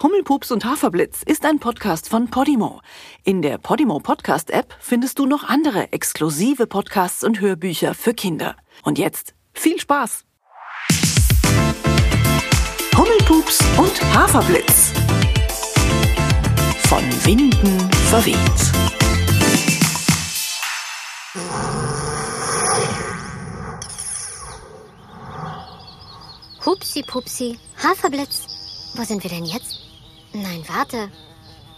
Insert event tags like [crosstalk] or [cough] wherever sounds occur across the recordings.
Hummelpups und Haferblitz ist ein Podcast von Podimo. In der Podimo Podcast App findest du noch andere exklusive Podcasts und Hörbücher für Kinder. Und jetzt viel Spaß! Hummelpups und Haferblitz. Von Winden verweht. Hupsi Pupsi, Haferblitz. Wo sind wir denn jetzt? Nein, warte.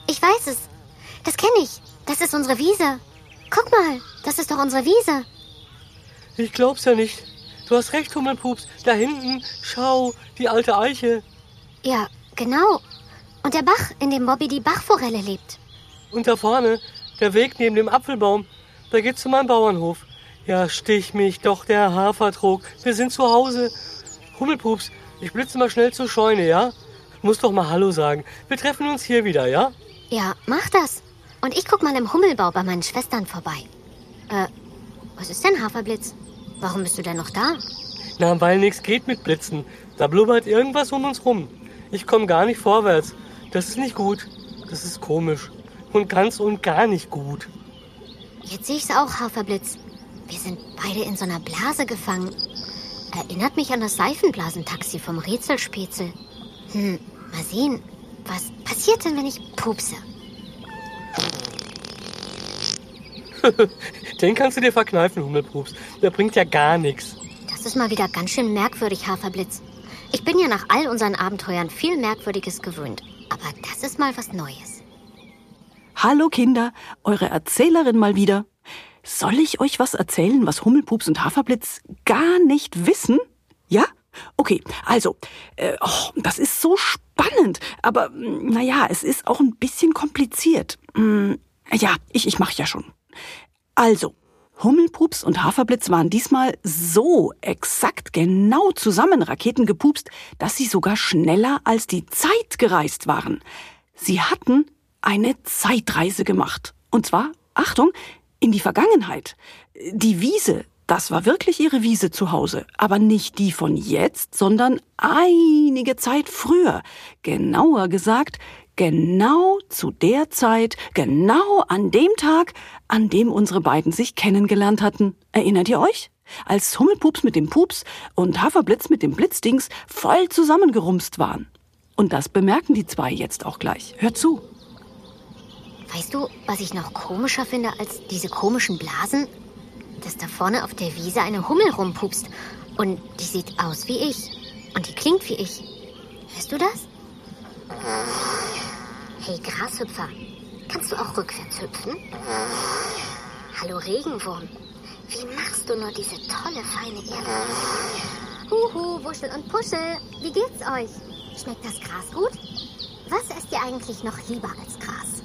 Ich weiß es. Das kenne ich. Das ist unsere Wiese. Guck mal, das ist doch unsere Wiese. Ich glaub's ja nicht. Du hast recht, Hummelpups. Da hinten, schau, die alte Eiche. Ja, genau. Und der Bach, in dem Bobby die Bachforelle lebt. Und da vorne, der Weg neben dem Apfelbaum. Da geht's zu meinem Bauernhof. Ja, stich mich doch, der Hafertrog. Wir sind zu Hause. Hummelpups, ich blitze mal schnell zur Scheune, ja? Muss doch mal Hallo sagen. Wir treffen uns hier wieder, ja? Ja, mach das. Und ich guck mal im Hummelbau bei meinen Schwestern vorbei. Äh, was ist denn Haferblitz? Warum bist du denn noch da? Na, weil nichts geht mit Blitzen. Da blubbert irgendwas um uns rum. Ich komme gar nicht vorwärts. Das ist nicht gut. Das ist komisch. Und ganz und gar nicht gut. Jetzt sehe ich's auch, Haferblitz. Wir sind beide in so einer Blase gefangen. Erinnert mich an das Seifenblasentaxi vom Rätselspetzel. Hm, mal sehen. Was passiert denn, wenn ich pupse? [laughs] Den kannst du dir verkneifen, Hummelpups. Der bringt ja gar nichts. Das ist mal wieder ganz schön merkwürdig, Haferblitz. Ich bin ja nach all unseren Abenteuern viel Merkwürdiges gewöhnt. Aber das ist mal was Neues. Hallo Kinder, eure Erzählerin mal wieder. Soll ich euch was erzählen, was Hummelpups und Haferblitz gar nicht wissen? Ja? Okay, also, äh, oh, das ist so spannend, aber naja, es ist auch ein bisschen kompliziert. Hm, ja, ich, ich mach ja schon. Also, Hummelpups und Haferblitz waren diesmal so exakt genau zusammen Raketen gepupst, dass sie sogar schneller als die Zeit gereist waren. Sie hatten eine Zeitreise gemacht. Und zwar, Achtung, in die Vergangenheit. Die Wiese, das war wirklich ihre Wiese zu Hause, aber nicht die von jetzt, sondern einige Zeit früher. Genauer gesagt, genau zu der Zeit, genau an dem Tag, an dem unsere beiden sich kennengelernt hatten. Erinnert ihr euch? Als Hummelpups mit dem Pups und Haferblitz mit dem Blitzdings voll zusammengerumst waren. Und das bemerken die zwei jetzt auch gleich. Hört zu. Weißt du, was ich noch komischer finde als diese komischen Blasen? Dass da vorne auf der Wiese eine Hummel rumpupst. Und die sieht aus wie ich. Und die klingt wie ich. Hörst du das? Hey Grashüpfer, kannst du auch rückwärts hüpfen? Hallo Regenwurm, wie machst du nur diese tolle feine Erde? Huhu, Wuschel und Puschel, wie geht's euch? Schmeckt das Gras gut? Was esst ihr eigentlich noch lieber als Gras?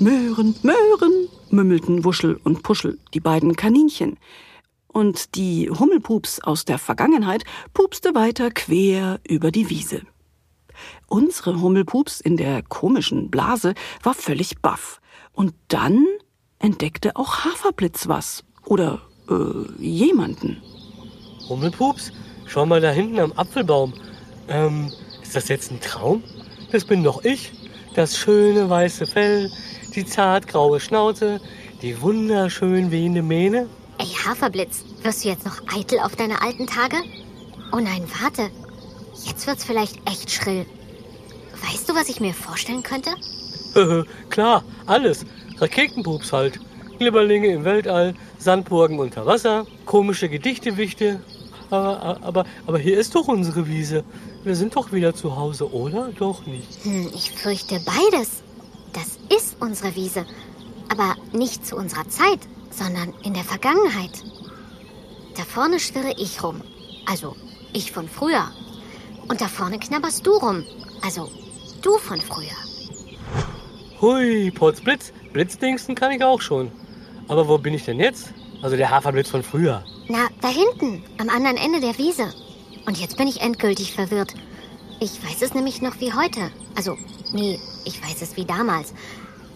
Möhren, Möhren, mümmelten Wuschel und Puschel, die beiden Kaninchen. Und die Hummelpups aus der Vergangenheit pupste weiter quer über die Wiese. Unsere Hummelpups in der komischen Blase war völlig baff. Und dann entdeckte auch Haferblitz was. Oder äh, jemanden. Hummelpups, schau mal da hinten am Apfelbaum. Ähm, ist das jetzt ein Traum? Das bin doch ich. Das schöne weiße Fell, die zartgraue Schnauze, die wunderschön wehende Mähne. Ey, Haferblitz, wirst du jetzt noch eitel auf deine alten Tage? Oh nein, warte. Jetzt wird's vielleicht echt schrill. Weißt du, was ich mir vorstellen könnte? Klar, alles. Raketenpups halt. Glibberlinge im Weltall, Sandburgen unter Wasser, komische Gedichtewichte. Aber, aber, aber hier ist doch unsere Wiese. Wir sind doch wieder zu Hause, oder? Doch nicht. Hm, ich fürchte beides. Das ist unsere Wiese. Aber nicht zu unserer Zeit, sondern in der Vergangenheit. Da vorne schwirre ich rum. Also ich von früher. Und da vorne knabberst du rum. Also du von früher. Hui, Potzblitz. Blitzdingsen kann ich auch schon. Aber wo bin ich denn jetzt? Also der Haferblitz von früher. Na, da hinten, am anderen Ende der Wiese. Und jetzt bin ich endgültig verwirrt. Ich weiß es nämlich noch wie heute. Also, nee, ich weiß es wie damals.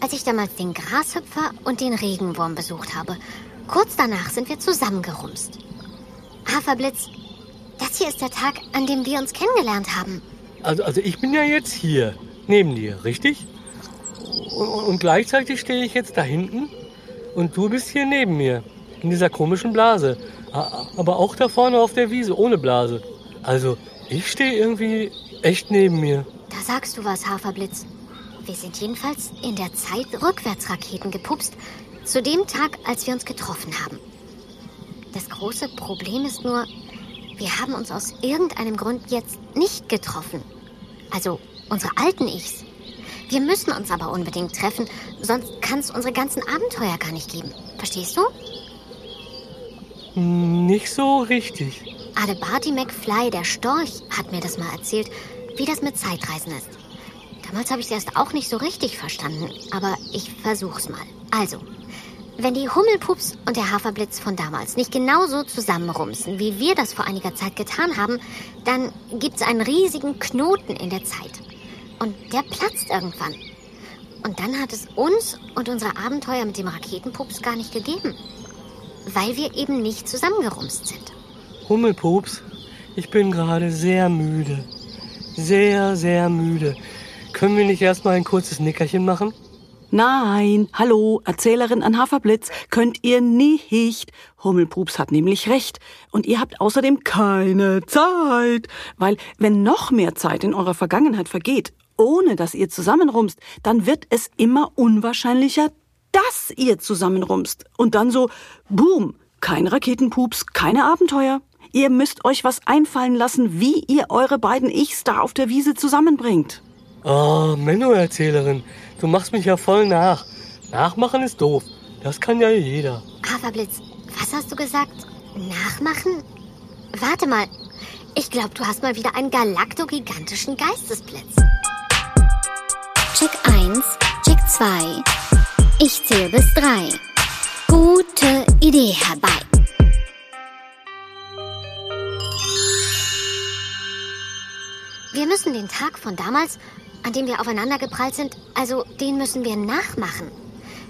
Als ich damals den Grashüpfer und den Regenwurm besucht habe. Kurz danach sind wir zusammengerumst. Haferblitz, das hier ist der Tag, an dem wir uns kennengelernt haben. Also, also ich bin ja jetzt hier. neben dir, richtig? Und, und gleichzeitig stehe ich jetzt da hinten und du bist hier neben mir, in dieser komischen Blase. Aber auch da vorne auf der Wiese, ohne Blase. Also, ich stehe irgendwie echt neben mir. Da sagst du was, Haferblitz. Wir sind jedenfalls in der Zeit Rückwärtsraketen gepupst. Zu dem Tag, als wir uns getroffen haben. Das große Problem ist nur, wir haben uns aus irgendeinem Grund jetzt nicht getroffen. Also unsere alten Ichs. Wir müssen uns aber unbedingt treffen, sonst kann es unsere ganzen Abenteuer gar nicht geben. Verstehst du? Nicht so richtig. Adebarty McFly, der Storch, hat mir das mal erzählt, wie das mit Zeitreisen ist. Damals habe ich es erst auch nicht so richtig verstanden, aber ich versuch's mal. Also, wenn die Hummelpups und der Haferblitz von damals nicht genauso zusammenrumsen, wie wir das vor einiger Zeit getan haben, dann gibt's einen riesigen Knoten in der Zeit. Und der platzt irgendwann. Und dann hat es uns und unsere Abenteuer mit dem Raketenpups gar nicht gegeben. Weil wir eben nicht zusammengerumst sind. Hummelpups, ich bin gerade sehr müde. Sehr, sehr müde. Können wir nicht erst mal ein kurzes Nickerchen machen? Nein, hallo, Erzählerin an Haferblitz, könnt ihr nicht. Hummelpups hat nämlich recht. Und ihr habt außerdem keine Zeit. Weil, wenn noch mehr Zeit in eurer Vergangenheit vergeht, ohne dass ihr zusammenrumst, dann wird es immer unwahrscheinlicher, dass ihr zusammenrumst. Und dann so, boom, kein Raketenpups, keine Abenteuer. Ihr müsst euch was einfallen lassen, wie ihr eure beiden Ichs da auf der Wiese zusammenbringt. Oh, Menno-Erzählerin, du machst mich ja voll nach. Nachmachen ist doof. Das kann ja jeder. Haferblitz, was hast du gesagt? Nachmachen? Warte mal. Ich glaube, du hast mal wieder einen galaktogigantischen Geistesblitz. Check 1, Check 2. Ich zähle bis 3. Gute Idee herbei. Wir müssen den Tag von damals, an dem wir aufeinander geprallt sind, also den müssen wir nachmachen.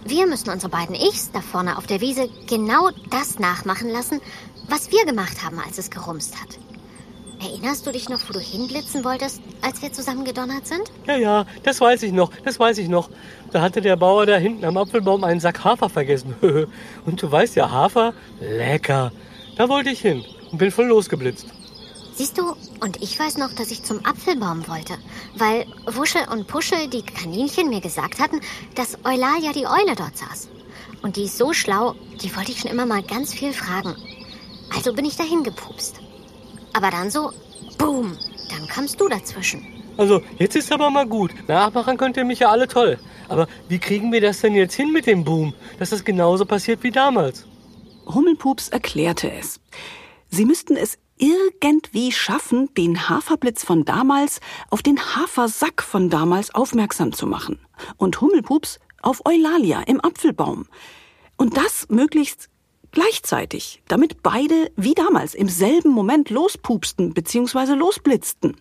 Wir müssen unsere beiden Ichs da vorne auf der Wiese genau das nachmachen lassen, was wir gemacht haben, als es gerumst hat. Erinnerst du dich noch, wo du hinblitzen wolltest, als wir zusammen gedonnert sind? Ja, ja, das weiß ich noch, das weiß ich noch. Da hatte der Bauer da hinten am Apfelbaum einen Sack Hafer vergessen. [laughs] und du weißt ja, Hafer, lecker. Da wollte ich hin und bin voll losgeblitzt. Siehst du, und ich weiß noch, dass ich zum Apfelbaum wollte, weil Wuschel und Puschel, die Kaninchen, mir gesagt hatten, dass Eulalia die Eule dort saß. Und die ist so schlau, die wollte ich schon immer mal ganz viel fragen. Also bin ich dahin gepupst. Aber dann so, boom, dann kamst du dazwischen. Also, jetzt ist aber mal gut. Nachmachen könnt ihr mich ja alle toll. Aber wie kriegen wir das denn jetzt hin mit dem Boom, dass das genauso passiert wie damals? Hummelpups erklärte es. Sie müssten es irgendwie schaffen, den Haferblitz von damals auf den Hafersack von damals aufmerksam zu machen. Und Hummelpups auf Eulalia im Apfelbaum. Und das möglichst gleichzeitig, damit beide wie damals im selben Moment lospupsten bzw. losblitzten.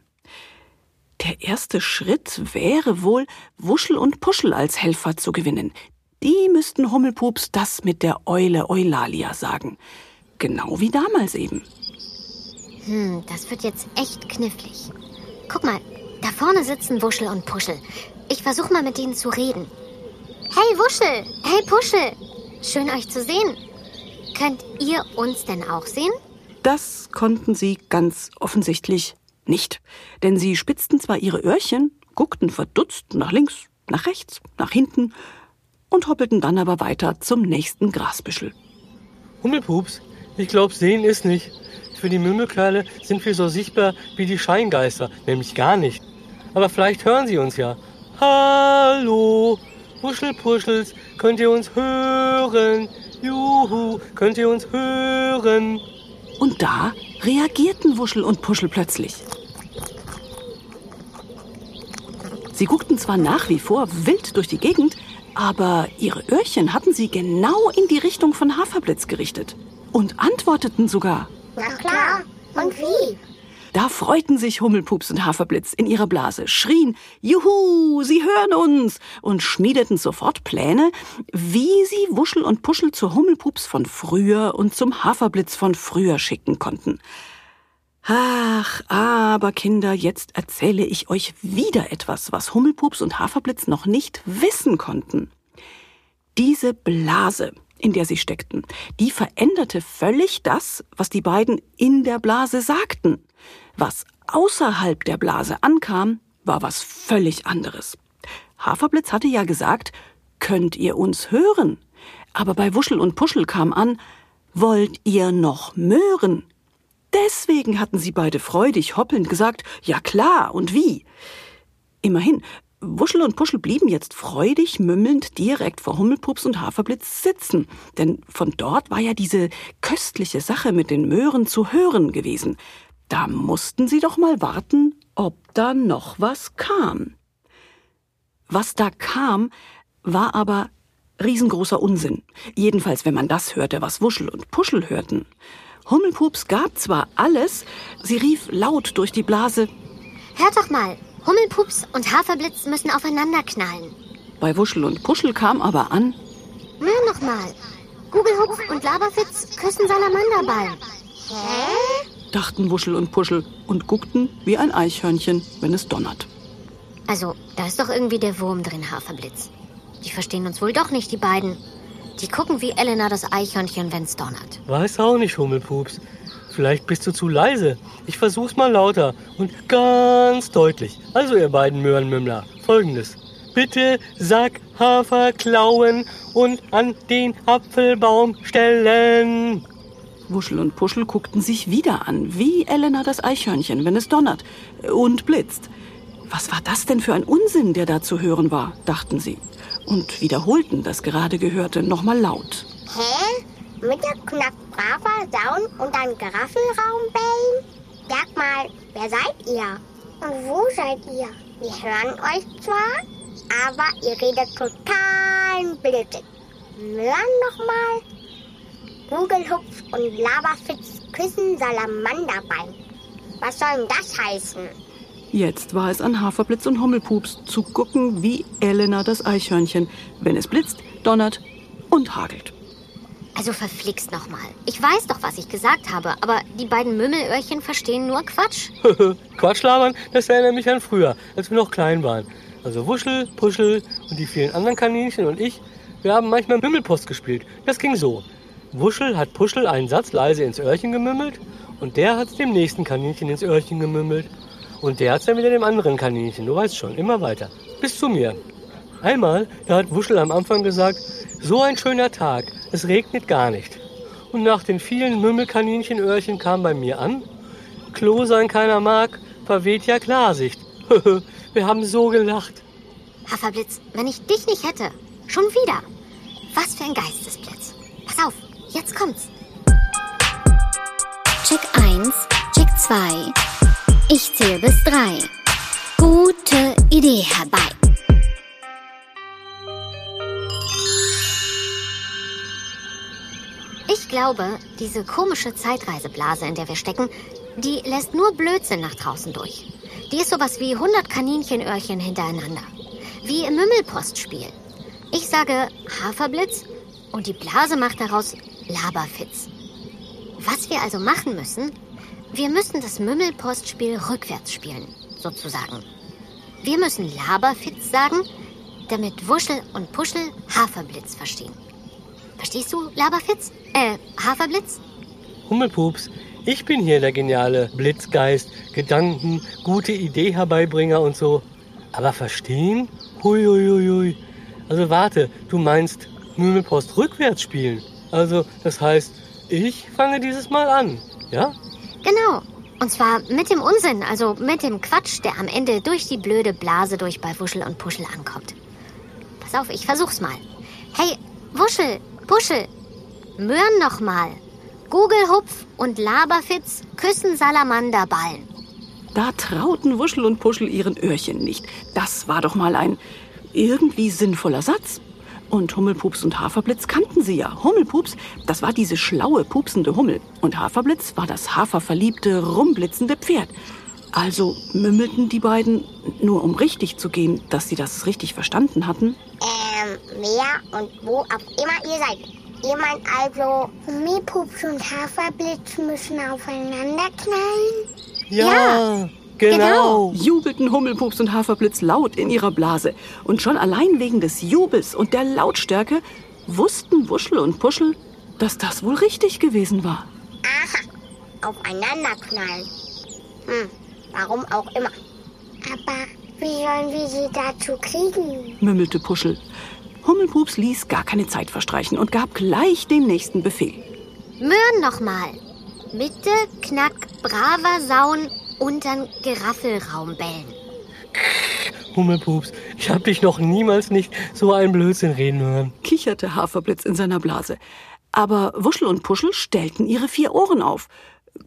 Der erste Schritt wäre wohl, Wuschel und Puschel als Helfer zu gewinnen. Die müssten Hummelpups das mit der Eule Eulalia sagen. Genau wie damals eben. Hm, das wird jetzt echt knifflig. Guck mal, da vorne sitzen Wuschel und Puschel. Ich versuche mal mit denen zu reden. Hey Wuschel, hey Puschel, schön euch zu sehen. Könnt ihr uns denn auch sehen? Das konnten sie ganz offensichtlich nicht. Denn sie spitzten zwar ihre Öhrchen, guckten verdutzt nach links, nach rechts, nach hinten und hoppelten dann aber weiter zum nächsten Grasbüschel. Hummelpups, ich glaub, sehen ist nicht. Für die Mümmelkerle sind wir so sichtbar wie die Scheingeister, nämlich gar nicht. Aber vielleicht hören sie uns ja. Hallo, Puschelpuschels, könnt ihr uns hören? Juhu, könnt ihr uns hören? Und da reagierten Wuschel und Puschel plötzlich. Sie guckten zwar nach wie vor wild durch die Gegend, aber ihre Öhrchen hatten sie genau in die Richtung von Haferblitz gerichtet und antworteten sogar. Na klar. Und wie? Da freuten sich Hummelpups und Haferblitz in ihrer Blase, schrien, Juhu, sie hören uns und schmiedeten sofort Pläne, wie sie Wuschel und Puschel zur Hummelpups von früher und zum Haferblitz von früher schicken konnten. Ach, aber Kinder, jetzt erzähle ich euch wieder etwas, was Hummelpups und Haferblitz noch nicht wissen konnten. Diese Blase, in der sie steckten, die veränderte völlig das, was die beiden in der Blase sagten. Was außerhalb der Blase ankam, war was völlig anderes. Haferblitz hatte ja gesagt, könnt ihr uns hören? Aber bei Wuschel und Puschel kam an, wollt ihr noch möhren? Deswegen hatten sie beide freudig hoppelnd gesagt, ja klar, und wie? Immerhin, Wuschel und Puschel blieben jetzt freudig mümmelnd direkt vor Hummelpups und Haferblitz sitzen, denn von dort war ja diese köstliche Sache mit den Möhren zu hören gewesen. Da mussten sie doch mal warten, ob da noch was kam. Was da kam, war aber riesengroßer Unsinn. Jedenfalls, wenn man das hörte, was Wuschel und Puschel hörten. Hummelpups gab zwar alles, sie rief laut durch die Blase. Hört doch mal, Hummelpups und Haferblitz müssen aufeinander knallen. Bei Wuschel und Puschel kam aber an. Hör noch mal. Gugelhupf und Laberfitz küssen Salamanderball. Hä? dachten Wuschel und Puschel und guckten wie ein Eichhörnchen, wenn es donnert. Also, da ist doch irgendwie der Wurm drin, Haferblitz. Die verstehen uns wohl doch nicht, die beiden. Die gucken wie Elena das Eichhörnchen, wenn's donnert. Weiß auch nicht, Hummelpups. Vielleicht bist du zu leise. Ich versuch's mal lauter und ganz deutlich. Also, ihr beiden Möhrenmümmler, folgendes. Bitte Sack Hafer klauen und an den Apfelbaum stellen. Wuschel und Puschel guckten sich wieder an, wie Elena das Eichhörnchen, wenn es donnert und blitzt. Was war das denn für ein Unsinn, der da zu hören war, dachten sie und wiederholten das gerade Gehörte nochmal laut. Hä? Mit der Knackbraver Sauen und dann Giraffenraum bellen? Sag mal, wer seid ihr? Und wo seid ihr? Wir hören euch zwar, aber ihr redet total blöd. Möhren nochmal? Kugelhupf und Lavafitz küssen Salamanderbein. Was soll denn das heißen? Jetzt war es an Haferblitz und Hummelpups zu gucken wie Elena das Eichhörnchen, wenn es blitzt, donnert und hagelt. Also verflixt nochmal. Ich weiß doch, was ich gesagt habe, aber die beiden Mümmelöhrchen verstehen nur Quatsch. [laughs] Quatsch labern, das erinnert mich an früher, als wir noch klein waren. Also Wuschel, Puschel und die vielen anderen Kaninchen und ich, wir haben manchmal Mümmelpost gespielt. Das ging so. Wuschel hat Puschel einen Satz leise ins Öhrchen gemümmelt und der hat es dem nächsten Kaninchen ins Öhrchen gemümmelt. Und der hat es dann wieder dem anderen Kaninchen, du weißt schon, immer weiter. Bis zu mir. Einmal, da hat Wuschel am Anfang gesagt, so ein schöner Tag, es regnet gar nicht. Und nach den vielen Mümmelkaninchenöhrchen kam bei mir an, Klo sein keiner mag, verweht ja Klarsicht. [laughs] Wir haben so gelacht. Haferblitz, wenn ich dich nicht hätte, schon wieder. Was für ein Geistesblitz. Pass auf, jetzt kommt's. Check 1, Check 2. Ich zähle bis 3. Gute Idee herbei. Ich glaube, diese komische Zeitreiseblase, in der wir stecken, die lässt nur Blödsinn nach draußen durch. Die ist sowas wie 100 Kaninchenöhrchen hintereinander. Wie im Mümmelpostspiel. Ich sage Haferblitz und die Blase macht daraus Laberfitz. Was wir also machen müssen, wir müssen das Mümmelpostspiel rückwärts spielen, sozusagen. Wir müssen Laberfitz sagen, damit Wuschel und Puschel Haferblitz verstehen. Verstehst du, Laberfitz? Äh, Haferblitz? Hummelpups, ich bin hier der geniale Blitzgeist, Gedanken, gute Idee herbeibringer und so. Aber verstehen? Hui, hui, hui, hui. Also warte, du meinst Mümmelpost rückwärts spielen. Also, das heißt, ich fange dieses Mal an, ja? Genau. Und zwar mit dem Unsinn, also mit dem Quatsch, der am Ende durch die blöde Blase durch bei Wuschel und Puschel ankommt. Pass auf, ich versuch's mal. Hey, Wuschel, Puschel, Möhren noch mal. Gugelhupf und Laberfitz küssen Salamanderballen. Da trauten Wuschel und Puschel ihren Öhrchen nicht. Das war doch mal ein irgendwie sinnvoller Satz. Und Hummelpups und Haferblitz kannten sie ja. Hummelpups, das war diese schlaue, pupsende Hummel. Und Haferblitz war das haferverliebte, rumblitzende Pferd. Also mümmelten die beiden, nur um richtig zu gehen, dass sie das richtig verstanden hatten. Ähm, wer und wo auch immer ihr seid. Ihr meint also, Hummelpups und Haferblitz müssen aufeinander knallen? Ja, genau. jubelten Hummelpups und Haferblitz laut in ihrer Blase. Und schon allein wegen des Jubels und der Lautstärke wussten Wuschel und Puschel, dass das wohl richtig gewesen war. Aha, aufeinander knallen. Hm, warum auch immer. Aber wie sollen wir sie dazu kriegen? mümmelte Puschel. Hummelpups ließ gar keine Zeit verstreichen und gab gleich den nächsten Befehl. Möhren nochmal. Bitte knack braver Sauen und dann Geraffelraum bellen. Hummelpups, ich hab dich noch niemals nicht so einen Blödsinn reden hören. kicherte Haferblitz in seiner Blase. Aber Wuschel und Puschel stellten ihre vier Ohren auf,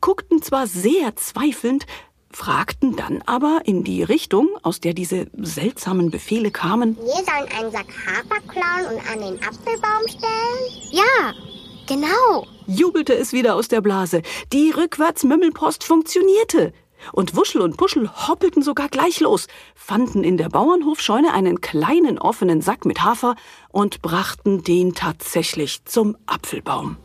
guckten zwar sehr zweifelnd, fragten dann aber in die Richtung, aus der diese seltsamen Befehle kamen. Wir sollen einen Sack Hafer klauen und an den Apfelbaum stellen? Ja, genau. jubelte es wieder aus der Blase. Die Rückwärtsmümmelpost funktionierte. Und Wuschel und Puschel hoppelten sogar gleich los, fanden in der Bauernhofscheune einen kleinen offenen Sack mit Hafer und brachten den tatsächlich zum Apfelbaum.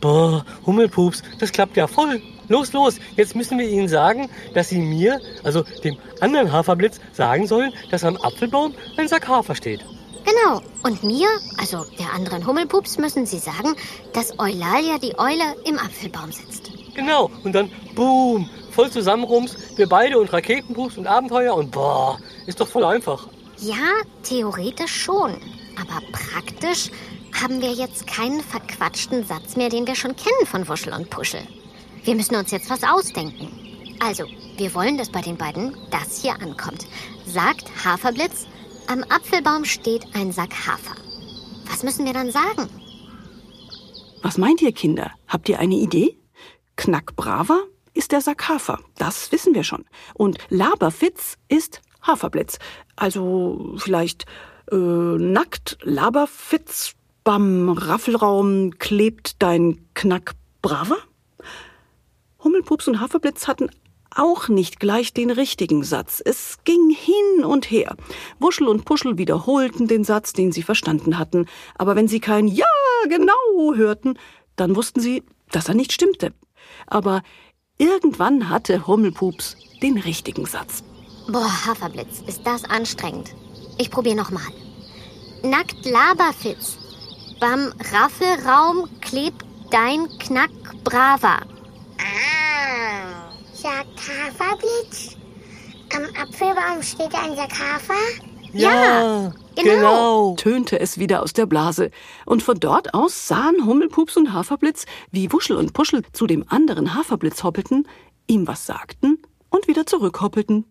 Boah, Hummelpups, das klappt ja voll. Los, los, jetzt müssen wir ihnen sagen, dass sie mir, also dem anderen Haferblitz, sagen sollen, dass am Apfelbaum ein Sack Hafer steht. Genau. Und mir, also der anderen Hummelpups, müssen Sie sagen, dass Eulalia die Eule im Apfelbaum sitzt. Genau, und dann boom, voll zusammenrums, wir beide und Raketenpups und Abenteuer und boah, ist doch voll einfach. Ja, theoretisch schon. Aber praktisch haben wir jetzt keinen verquatschten Satz mehr, den wir schon kennen von Wuschel und Puschel. Wir müssen uns jetzt was ausdenken. Also, wir wollen, dass bei den beiden das hier ankommt. Sagt Haferblitz, am Apfelbaum steht ein Sack Hafer. Was müssen wir dann sagen? Was meint ihr, Kinder? Habt ihr eine Idee? Knackbraver ist der Sack Hafer, das wissen wir schon. Und Laberfitz ist Haferblitz. Also vielleicht äh, nackt Laberfitz beim Raffelraum klebt dein Knackbraver? Hummelpups und Haferblitz hatten auch nicht gleich den richtigen Satz. Es ging hin und her. Wuschel und Puschel wiederholten den Satz, den sie verstanden hatten. Aber wenn sie kein Ja, genau hörten, dann wussten sie, dass er nicht stimmte. Aber irgendwann hatte Hummelpups den richtigen Satz. Boah, Haferblitz, ist das anstrengend. Ich probiere nochmal. Nackt Laberfitz. Beim Raffelraum klebt dein Knackbraver. Ah, sagt Haferblitz. Am Apfelbaum steht ein Sack Hafer? Ja, genau. genau. tönte es wieder aus der Blase. Und von dort aus sahen Hummelpups und Haferblitz, wie Wuschel und Puschel zu dem anderen Haferblitz hoppelten, ihm was sagten und wieder zurückhoppelten.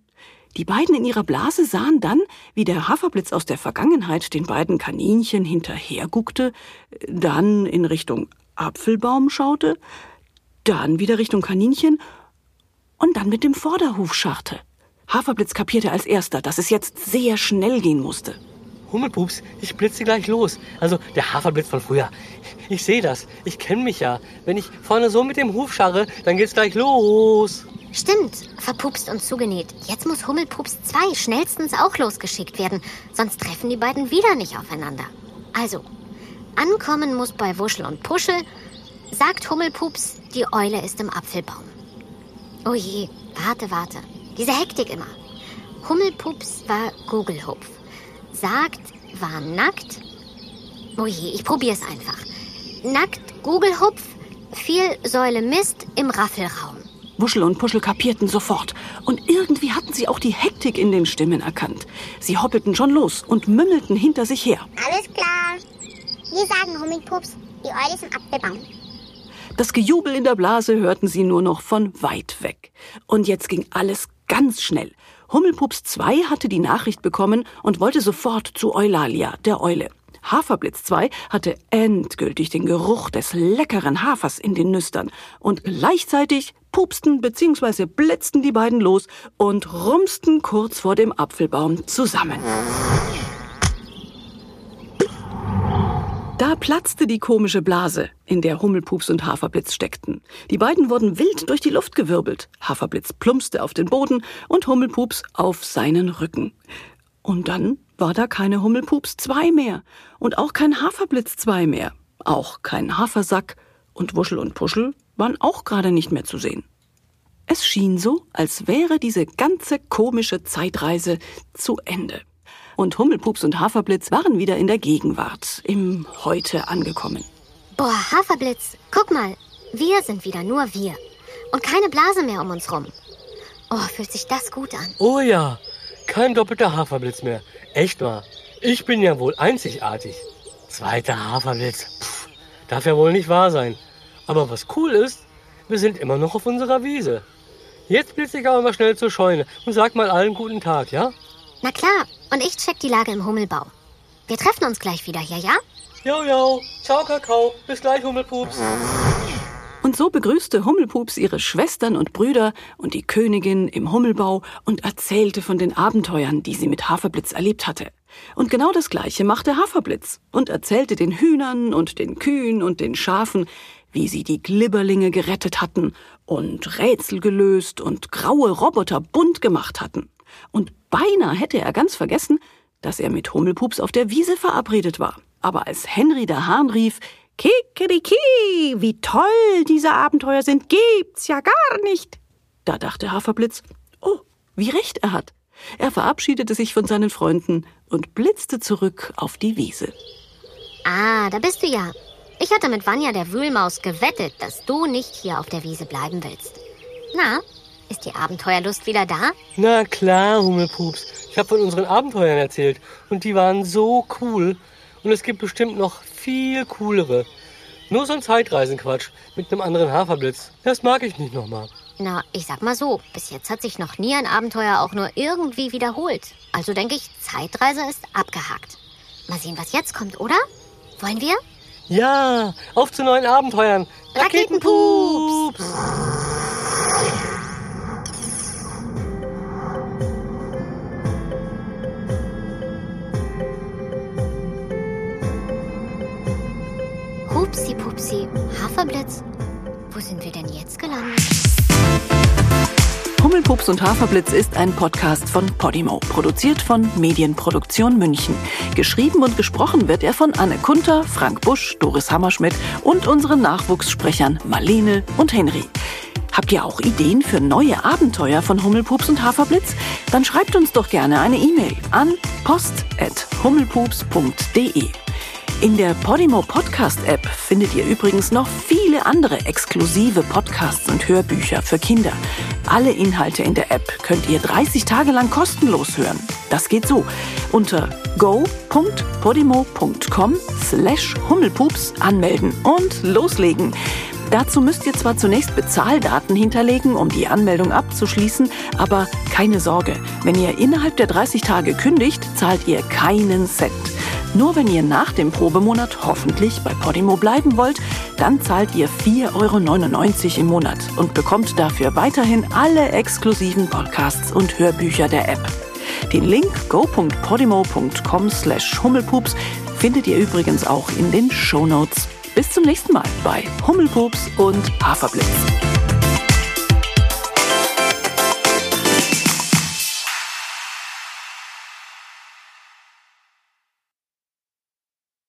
Die beiden in ihrer Blase sahen dann, wie der Haferblitz aus der Vergangenheit den beiden Kaninchen hinterherguckte, dann in Richtung Apfelbaum schaute, dann wieder Richtung Kaninchen und dann mit dem Vorderhuf scharrte. Haferblitz kapierte als erster, dass es jetzt sehr schnell gehen musste. Hummelpups, ich blitze gleich los. Also der Haferblitz von früher. Ich sehe das. Ich kenne mich ja. Wenn ich vorne so mit dem Huf scharre, dann geht's gleich los. Stimmt, verpupst und zugenäht. Jetzt muss Hummelpups 2 schnellstens auch losgeschickt werden, sonst treffen die beiden wieder nicht aufeinander. Also, ankommen muss bei Wuschel und Puschel, sagt Hummelpups, die Eule ist im Apfelbaum. Oh je, warte, warte. Diese Hektik immer. Hummelpups war Gugelhupf. Sagt, war nackt. Oh je, ich probier's einfach. Nackt Gugelhupf, viel Säule Mist im Raffelraum. Wuschel und Puschel kapierten sofort. Und irgendwie hatten sie auch die Hektik in den Stimmen erkannt. Sie hoppelten schon los und mümmelten hinter sich her. Alles klar. Wir sagen Hummelpups, die Eule ist im Apfelbaum. Das Gejubel in der Blase hörten sie nur noch von weit weg. Und jetzt ging alles ganz schnell. Hummelpups 2 hatte die Nachricht bekommen und wollte sofort zu Eulalia, der Eule. Haferblitz 2 hatte endgültig den Geruch des leckeren Hafers in den Nüstern. Und gleichzeitig pupsten bzw. blitzten die beiden los und rumsten kurz vor dem Apfelbaum zusammen. Da platzte die komische Blase, in der Hummelpups und Haferblitz steckten. Die beiden wurden wild durch die Luft gewirbelt. Haferblitz plumpste auf den Boden und Hummelpups auf seinen Rücken. Und dann war da keine Hummelpups 2 mehr und auch kein Haferblitz 2 mehr, auch kein Hafersack und Wuschel und Puschel waren auch gerade nicht mehr zu sehen. Es schien so, als wäre diese ganze komische Zeitreise zu Ende. Und Hummelpups und Haferblitz waren wieder in der Gegenwart, im Heute angekommen. Boah, Haferblitz, guck mal. Wir sind wieder nur wir. Und keine Blase mehr um uns rum. Oh, fühlt sich das gut an. Oh ja, kein doppelter Haferblitz mehr. Echt mal. Ich bin ja wohl einzigartig. Zweiter Haferblitz. Pff, darf ja wohl nicht wahr sein. Aber was cool ist, wir sind immer noch auf unserer Wiese. Jetzt blitze ich aber mal schnell zur Scheune und sag mal allen guten Tag, ja? Na klar, und ich check die Lage im Hummelbau. Wir treffen uns gleich wieder hier, ja? Jo, jo. Ciao, Kakao. Bis gleich, Hummelpups. So begrüßte Hummelpups ihre Schwestern und Brüder und die Königin im Hummelbau und erzählte von den Abenteuern, die sie mit Haferblitz erlebt hatte. Und genau das Gleiche machte Haferblitz und erzählte den Hühnern und den Kühen und den Schafen, wie sie die Glibberlinge gerettet hatten und Rätsel gelöst und graue Roboter bunt gemacht hatten. Und beinahe hätte er ganz vergessen, dass er mit Hummelpups auf der Wiese verabredet war. Aber als Henry der Hahn rief, Kikeriki, wie toll diese Abenteuer sind, gibt's ja gar nicht. Da dachte Haferblitz, oh, wie recht er hat. Er verabschiedete sich von seinen Freunden und blitzte zurück auf die Wiese. Ah, da bist du ja. Ich hatte mit Vanya der Wühlmaus gewettet, dass du nicht hier auf der Wiese bleiben willst. Na, ist die Abenteuerlust wieder da? Na klar, Hummelpups. Ich habe von unseren Abenteuern erzählt und die waren so cool. Und es gibt bestimmt noch viel coolere. Nur so ein Zeitreisenquatsch mit einem anderen Haferblitz. Das mag ich nicht nochmal. Na, ich sag mal so, bis jetzt hat sich noch nie ein Abenteuer auch nur irgendwie wiederholt. Also denke ich, Zeitreise ist abgehakt. Mal sehen, was jetzt kommt, oder? Wollen wir? Ja, auf zu neuen Abenteuern. Raketenpups! Hupsi Pupsi, Haferblitz. Wo sind wir denn jetzt gelandet? Hummelpups und Haferblitz ist ein Podcast von Podimo, produziert von Medienproduktion München. Geschrieben und gesprochen wird er von Anne Kunter, Frank Busch, Doris Hammerschmidt und unseren Nachwuchssprechern Marlene und Henry. Habt ihr auch Ideen für neue Abenteuer von Hummelpups und Haferblitz? Dann schreibt uns doch gerne eine E-Mail an post.hummelpups.de. In der Podimo Podcast App findet ihr übrigens noch viele andere exklusive Podcasts und Hörbücher für Kinder. Alle Inhalte in der App könnt ihr 30 Tage lang kostenlos hören. Das geht so. Unter go.podimo.com slash Hummelpups anmelden und loslegen. Dazu müsst ihr zwar zunächst Bezahldaten hinterlegen, um die Anmeldung abzuschließen, aber keine Sorge, wenn ihr innerhalb der 30 Tage kündigt, zahlt ihr keinen Cent. Nur wenn ihr nach dem Probemonat hoffentlich bei Podimo bleiben wollt, dann zahlt ihr 4,99 Euro im Monat und bekommt dafür weiterhin alle exklusiven Podcasts und Hörbücher der App. Den Link go.podimo.com slash Hummelpups findet ihr übrigens auch in den Shownotes. Bis zum nächsten Mal bei Hummelpups und Haferblitz.